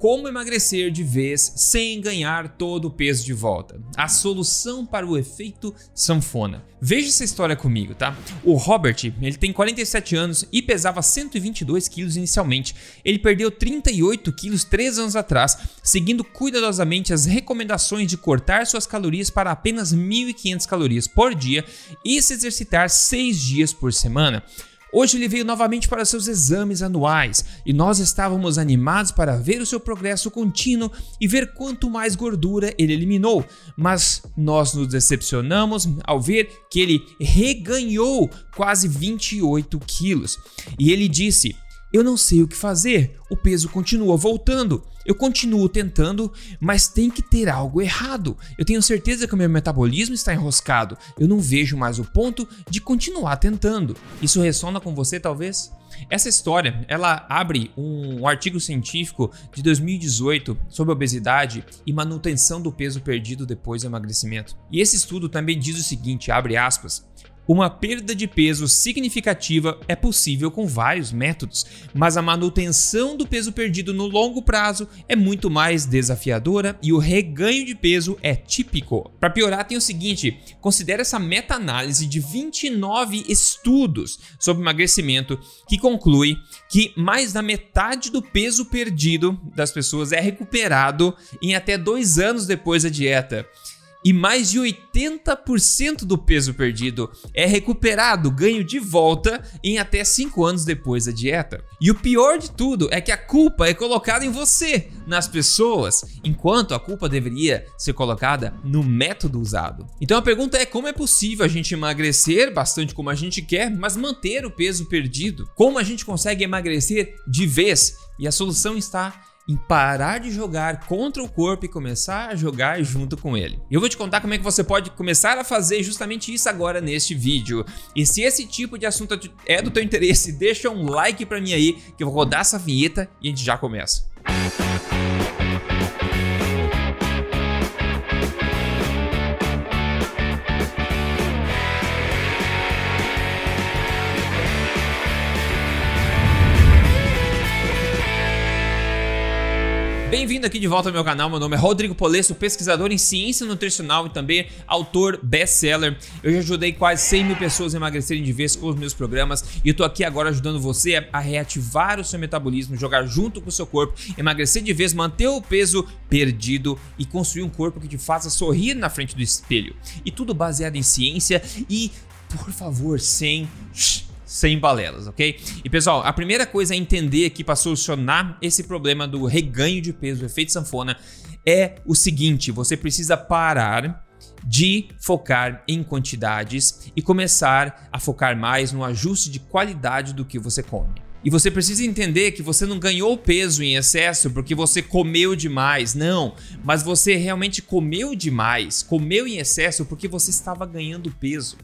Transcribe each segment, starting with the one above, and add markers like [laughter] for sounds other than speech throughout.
Como emagrecer de vez sem ganhar todo o peso de volta? A solução para o efeito sanfona. Veja essa história comigo, tá? O Robert, ele tem 47 anos e pesava 122 quilos inicialmente. Ele perdeu 38 quilos 3 anos atrás, seguindo cuidadosamente as recomendações de cortar suas calorias para apenas 1.500 calorias por dia e se exercitar 6 dias por semana. Hoje ele veio novamente para seus exames anuais e nós estávamos animados para ver o seu progresso contínuo e ver quanto mais gordura ele eliminou, mas nós nos decepcionamos ao ver que ele reganhou quase 28 quilos. E ele disse: eu não sei o que fazer, o peso continua voltando. Eu continuo tentando, mas tem que ter algo errado. Eu tenho certeza que o meu metabolismo está enroscado. Eu não vejo mais o ponto de continuar tentando. Isso ressona com você, talvez? Essa história, ela abre um artigo científico de 2018 sobre obesidade e manutenção do peso perdido depois do emagrecimento. E esse estudo também diz o seguinte, abre aspas: uma perda de peso significativa é possível com vários métodos, mas a manutenção do peso perdido no longo prazo é muito mais desafiadora e o reganho de peso é típico. Para piorar, tem o seguinte: considere essa meta-análise de 29 estudos sobre emagrecimento que conclui que mais da metade do peso perdido das pessoas é recuperado em até dois anos depois da dieta e mais de 80% do peso perdido é recuperado, ganho de volta em até 5 anos depois da dieta. E o pior de tudo é que a culpa é colocada em você, nas pessoas, enquanto a culpa deveria ser colocada no método usado. Então a pergunta é como é possível a gente emagrecer bastante como a gente quer, mas manter o peso perdido? Como a gente consegue emagrecer de vez? E a solução está em parar de jogar contra o corpo e começar a jogar junto com ele. Eu vou te contar como é que você pode começar a fazer justamente isso agora neste vídeo. E se esse tipo de assunto é do teu interesse, [laughs] deixa um like para mim aí que eu vou rodar essa vinheta e a gente já começa. Música Bem-vindo aqui de volta ao meu canal. Meu nome é Rodrigo Polesso, pesquisador em ciência nutricional e também autor best-seller. Eu já ajudei quase 100 mil pessoas a emagrecerem de vez com os meus programas e eu tô aqui agora ajudando você a reativar o seu metabolismo, jogar junto com o seu corpo, emagrecer de vez, manter o peso perdido e construir um corpo que te faça sorrir na frente do espelho. E tudo baseado em ciência e, por favor, sem sem balelas, ok? E pessoal, a primeira coisa a entender aqui para solucionar esse problema do reganho de peso, o efeito sanfona, é o seguinte: você precisa parar de focar em quantidades e começar a focar mais no ajuste de qualidade do que você come. E você precisa entender que você não ganhou peso em excesso porque você comeu demais, não, mas você realmente comeu demais, comeu em excesso porque você estava ganhando peso.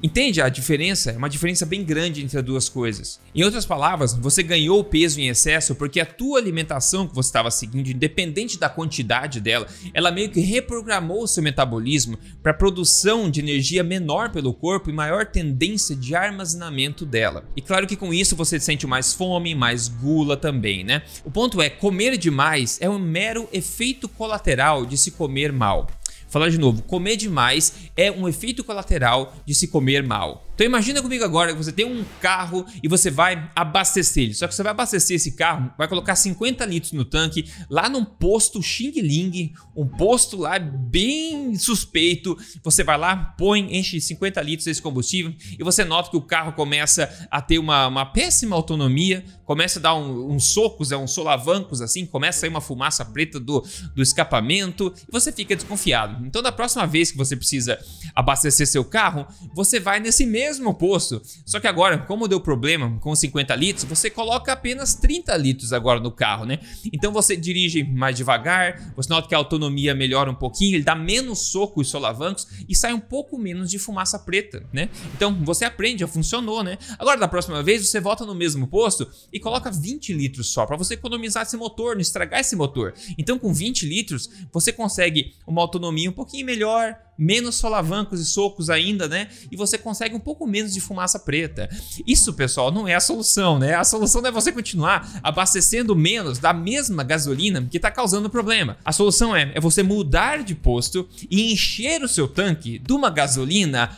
Entende a diferença? É uma diferença bem grande entre as duas coisas. Em outras palavras, você ganhou peso em excesso porque a tua alimentação que você estava seguindo, independente da quantidade dela, ela meio que reprogramou o seu metabolismo para produção de energia menor pelo corpo e maior tendência de armazenamento dela. E claro que com isso você sente mais fome, mais gula também, né? O ponto é, comer demais é um mero efeito colateral de se comer mal. Falar de novo, comer demais é um efeito colateral de se comer mal. Então imagina comigo agora que você tem um carro e você vai abastecer ele. Só que você vai abastecer esse carro, vai colocar 50 litros no tanque lá num posto Xing Ling, um posto lá bem suspeito. Você vai lá, põe, enche 50 litros desse combustível e você nota que o carro começa a ter uma, uma péssima autonomia, começa a dar um, uns socos, é uns solavancos assim, começa a sair uma fumaça preta do, do escapamento e você fica desconfiado. Então da próxima vez que você precisa abastecer seu carro, você vai nesse mesmo mesmo posto. Só que agora, como deu problema com 50 litros, você coloca apenas 30 litros agora no carro, né? Então você dirige mais devagar, você nota que a autonomia melhora um pouquinho, ele dá menos soco e solavancos e sai um pouco menos de fumaça preta, né? Então você aprende, já funcionou, né? Agora da próxima vez você volta no mesmo posto e coloca 20 litros só para você economizar esse motor, não estragar esse motor. Então com 20 litros você consegue uma autonomia um pouquinho melhor, menos solavancos e socos ainda, né? E você consegue um pouco menos de fumaça preta. Isso, pessoal, não é a solução, né? A solução é você continuar abastecendo menos da mesma gasolina que está causando problema. A solução é, é você mudar de posto e encher o seu tanque de uma gasolina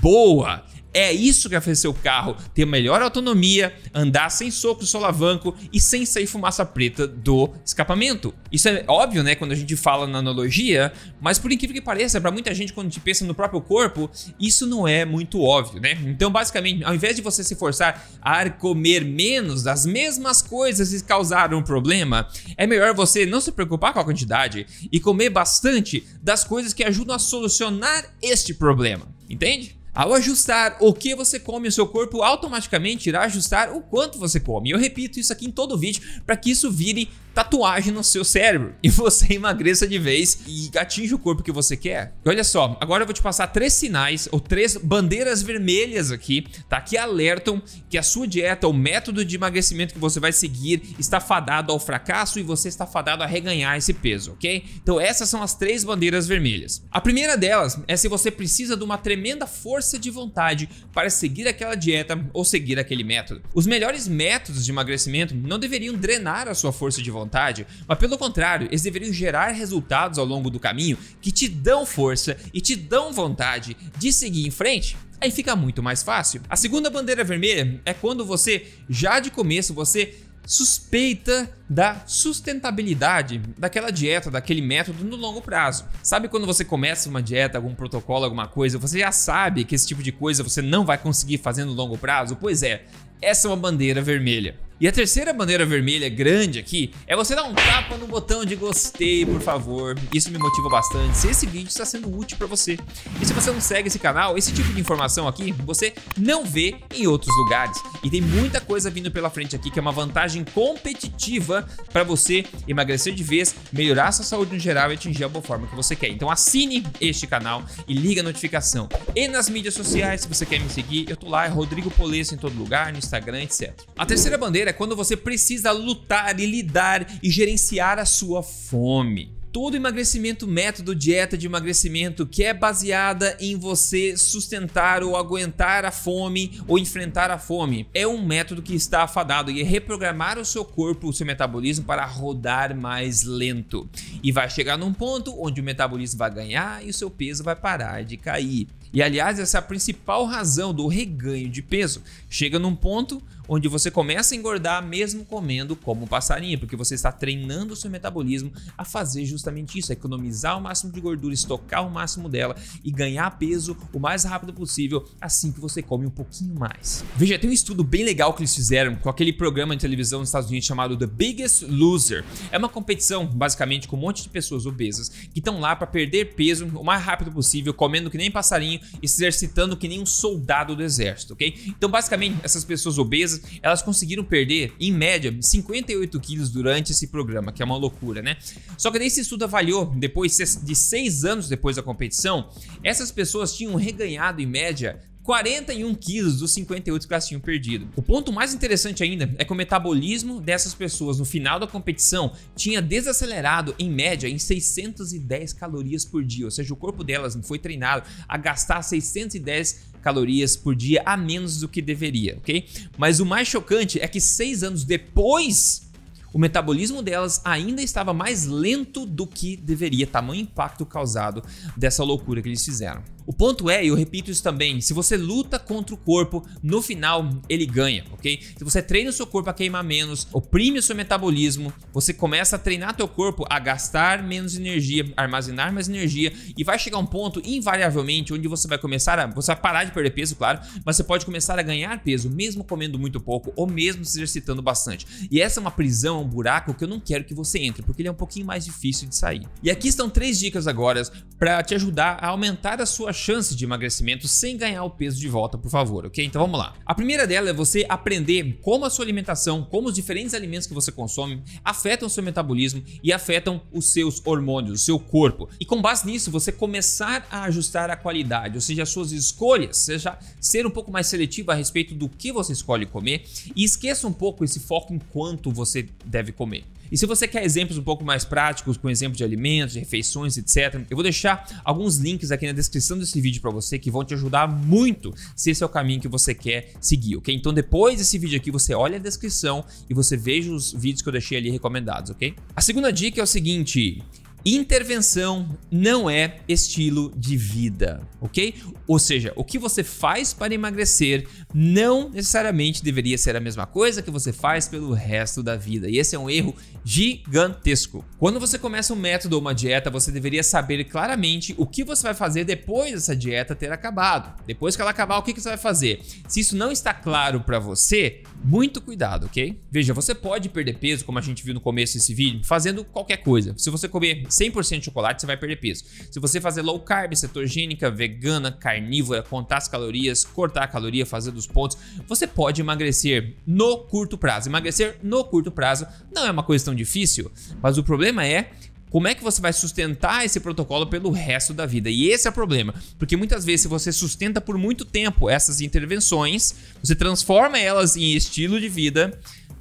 boa. É isso que vai fazer seu carro ter melhor autonomia, andar sem soco solavanco e sem sair fumaça preta do escapamento. Isso é óbvio, né, quando a gente fala na analogia, mas por incrível que pareça, para muita gente quando a gente pensa no próprio corpo, isso não é muito óbvio, né? Então, basicamente, ao invés de você se forçar a comer menos das mesmas coisas que causaram um problema, é melhor você não se preocupar com a quantidade e comer bastante das coisas que ajudam a solucionar este problema. Entende? Ao ajustar o que você come, o seu corpo automaticamente irá ajustar o quanto você come. Eu repito isso aqui em todo vídeo para que isso vire tatuagem no seu cérebro [laughs] e você emagreça de vez e atinja o corpo que você quer. E olha só, agora eu vou te passar três sinais ou três bandeiras vermelhas aqui, tá? Que alertam que a sua dieta, o método de emagrecimento que você vai seguir está fadado ao fracasso e você está fadado a reganhar esse peso, ok? Então essas são as três bandeiras vermelhas. A primeira delas é se você precisa de uma tremenda força de vontade para seguir aquela dieta ou seguir aquele método. Os melhores métodos de emagrecimento não deveriam drenar a sua força de vontade, mas pelo contrário, eles deveriam gerar resultados ao longo do caminho que te dão força e te dão vontade de seguir em frente. Aí fica muito mais fácil. A segunda bandeira vermelha é quando você, já de começo, você suspeita da sustentabilidade daquela dieta, daquele método no longo prazo. Sabe quando você começa uma dieta, algum protocolo, alguma coisa, você já sabe que esse tipo de coisa você não vai conseguir fazer no longo prazo? Pois é, essa é uma bandeira vermelha. E a terceira bandeira vermelha grande aqui é você dar um tapa no botão de gostei, por favor. Isso me motiva bastante se esse vídeo está sendo útil para você. E se você não segue esse canal, esse tipo de informação aqui você não vê em outros lugares. E tem muita coisa vindo pela frente aqui que é uma vantagem competitiva para você emagrecer de vez, melhorar sua saúde no geral e atingir a boa forma que você quer. Então assine este canal e liga a notificação. E nas mídias sociais, se você quer me seguir, eu tô lá, é Rodrigo Polesso em todo lugar, no Instagram, etc. A terceira bandeira é quando você precisa lutar e lidar e gerenciar a sua fome. Todo emagrecimento, método, dieta de emagrecimento que é baseada em você sustentar ou aguentar a fome ou enfrentar a fome é um método que está afadado e é reprogramar o seu corpo, o seu metabolismo para rodar mais lento. E vai chegar num ponto onde o metabolismo vai ganhar e o seu peso vai parar de cair. E aliás, essa é a principal razão do reganho de peso. Chega num ponto onde você começa a engordar mesmo comendo como um passarinho, porque você está treinando o seu metabolismo a fazer justamente isso, a economizar o máximo de gordura, estocar o máximo dela e ganhar peso o mais rápido possível assim que você come um pouquinho mais. Veja, tem um estudo bem legal que eles fizeram com aquele programa de televisão nos Estados Unidos chamado The Biggest Loser. É uma competição basicamente com um monte de pessoas obesas que estão lá para perder peso o mais rápido possível, comendo que nem passarinho e se exercitando que nem um soldado do exército, ok? Então, basicamente, essas pessoas obesas elas conseguiram perder, em média, 58 quilos durante esse programa, que é uma loucura, né? Só que esse estudo avaliou, depois de seis anos depois da competição, essas pessoas tinham reganhado, em média, 41 quilos dos 58 que elas tinham perdido. O ponto mais interessante ainda é que o metabolismo dessas pessoas no final da competição tinha desacelerado em média em 610 calorias por dia, ou seja, o corpo delas foi treinado a gastar 610 calorias por dia a menos do que deveria, ok? Mas o mais chocante é que seis anos depois o metabolismo delas ainda estava mais lento do que deveria, tamanho impacto causado dessa loucura que eles fizeram. O ponto é, e eu repito isso também, se você luta contra o corpo, no final ele ganha, ok? Se você treina o seu corpo a queimar menos, oprime o seu metabolismo, você começa a treinar teu corpo a gastar menos energia, armazenar mais energia e vai chegar um ponto invariavelmente onde você vai começar a, você vai parar de perder peso, claro, mas você pode começar a ganhar peso mesmo comendo muito pouco ou mesmo se exercitando bastante. E essa é uma prisão, um buraco que eu não quero que você entre, porque ele é um pouquinho mais difícil de sair. E aqui estão três dicas agora para te ajudar a aumentar a sua chance de emagrecimento sem ganhar o peso de volta, por favor, ok? Então vamos lá. A primeira dela é você aprender como a sua alimentação, como os diferentes alimentos que você consome afetam o seu metabolismo e afetam os seus hormônios, o seu corpo. E com base nisso, você começar a ajustar a qualidade, ou seja, as suas escolhas, seja ser um pouco mais seletivo a respeito do que você escolhe comer e esqueça um pouco esse foco em quanto você deve comer. E se você quer exemplos um pouco mais práticos, com exemplos de alimentos, de refeições, etc., eu vou deixar alguns links aqui na descrição desse vídeo para você que vão te ajudar muito se esse é o caminho que você quer seguir, ok? Então depois desse vídeo aqui, você olha a descrição e você veja os vídeos que eu deixei ali recomendados, ok? A segunda dica é o seguinte: Intervenção não é estilo de vida, ok? Ou seja, o que você faz para emagrecer não necessariamente deveria ser a mesma coisa que você faz pelo resto da vida. E esse é um erro gigantesco. Quando você começa um método ou uma dieta, você deveria saber claramente o que você vai fazer depois dessa dieta ter acabado. Depois que ela acabar, o que você vai fazer? Se isso não está claro para você, muito cuidado, ok? Veja, você pode perder peso, como a gente viu no começo desse vídeo, fazendo qualquer coisa. Se você comer 100% de chocolate, você vai perder peso. Se você fazer low carb, cetogênica, vegana, carnívora, contar as calorias, cortar a caloria, fazer dos pontos, você pode emagrecer no curto prazo. Emagrecer no curto prazo não é uma coisa tão difícil, mas o problema é como é que você vai sustentar esse protocolo pelo resto da vida? E esse é o problema, porque muitas vezes se você sustenta por muito tempo essas intervenções, você transforma elas em estilo de vida,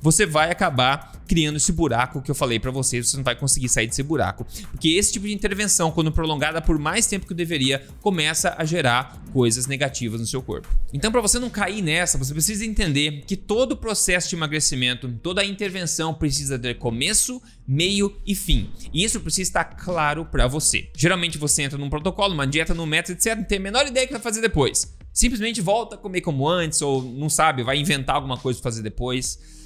você vai acabar criando esse buraco que eu falei para você, você não vai conseguir sair desse buraco. Porque esse tipo de intervenção, quando prolongada por mais tempo que deveria, começa a gerar coisas negativas no seu corpo. Então, para você não cair nessa, você precisa entender que todo o processo de emagrecimento, toda a intervenção precisa ter começo, meio e fim. E isso precisa estar claro para você. Geralmente você entra num protocolo, uma dieta, num método, etc, não tem a menor ideia do que vai fazer depois. Simplesmente volta a comer como antes ou não sabe, vai inventar alguma coisa para fazer depois.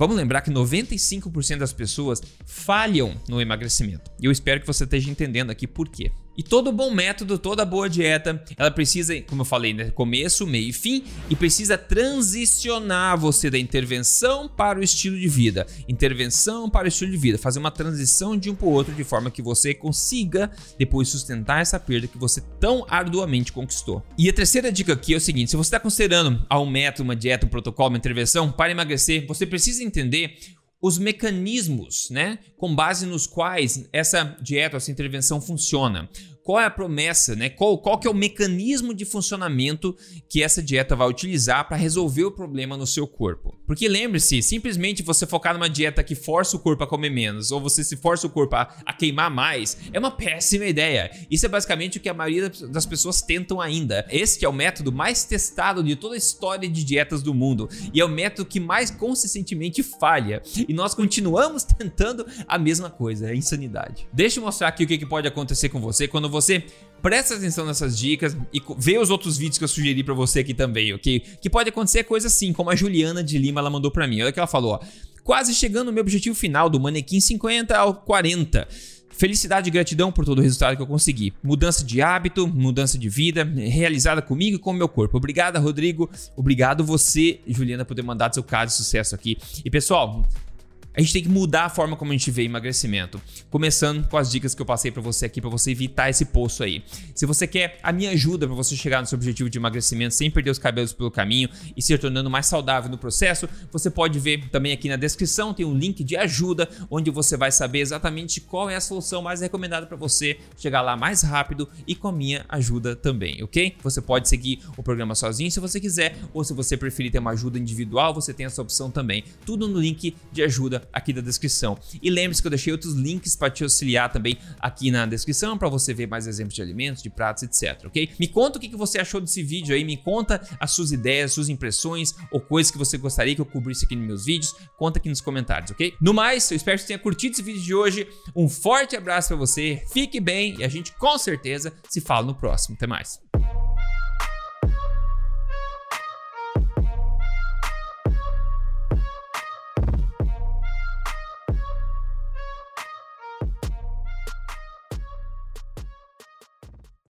Vamos lembrar que 95% das pessoas falham no emagrecimento. E eu espero que você esteja entendendo aqui por quê. E todo bom método, toda boa dieta, ela precisa, como eu falei, né, começo, meio e fim, e precisa transicionar você da intervenção para o estilo de vida. Intervenção para o estilo de vida, fazer uma transição de um para o outro de forma que você consiga depois sustentar essa perda que você tão arduamente conquistou. E a terceira dica aqui é o seguinte: se você está considerando um método, uma dieta, um protocolo, uma intervenção para emagrecer, você precisa entender os mecanismos, né, com base nos quais essa dieta, essa intervenção funciona qual é a promessa, né? Qual, qual que é o mecanismo de funcionamento que essa dieta vai utilizar para resolver o problema no seu corpo. Porque lembre-se, simplesmente você focar numa dieta que força o corpo a comer menos, ou você se força o corpo a, a queimar mais, é uma péssima ideia. Isso é basicamente o que a maioria das pessoas tentam ainda. Esse é o método mais testado de toda a história de dietas do mundo e é o método que mais consistentemente falha. E nós continuamos [laughs] tentando a mesma coisa, é insanidade. Deixa eu mostrar aqui o que pode acontecer com você quando você você presta atenção nessas dicas e vê os outros vídeos que eu sugeri para você aqui também, ok? Que pode acontecer coisa assim, como a Juliana de Lima ela mandou para mim. Olha o que ela falou, ó. Quase chegando no meu objetivo final do manequim 50 ao 40. Felicidade e gratidão por todo o resultado que eu consegui. Mudança de hábito, mudança de vida, realizada comigo e com o meu corpo. Obrigada, Rodrigo. Obrigado você, Juliana, por ter mandado seu caso de sucesso aqui. E pessoal, a gente tem que mudar a forma como a gente vê emagrecimento. Começando com as dicas que eu passei para você aqui para você evitar esse poço aí. Se você quer a minha ajuda para você chegar no seu objetivo de emagrecimento sem perder os cabelos pelo caminho e se tornando mais saudável no processo, você pode ver também aqui na descrição tem um link de ajuda onde você vai saber exatamente qual é a solução mais recomendada para você chegar lá mais rápido e com a minha ajuda também, OK? Você pode seguir o programa sozinho se você quiser ou se você preferir ter uma ajuda individual, você tem essa opção também. Tudo no link de aqui da descrição. E lembre-se que eu deixei outros links para te auxiliar também aqui na descrição para você ver mais exemplos de alimentos, de pratos, etc, ok? Me conta o que você achou desse vídeo aí, me conta as suas ideias, suas impressões ou coisas que você gostaria que eu cobrisse aqui nos meus vídeos, conta aqui nos comentários, ok? No mais, eu espero que você tenha curtido esse vídeo de hoje, um forte abraço para você, fique bem e a gente com certeza se fala no próximo. Até mais!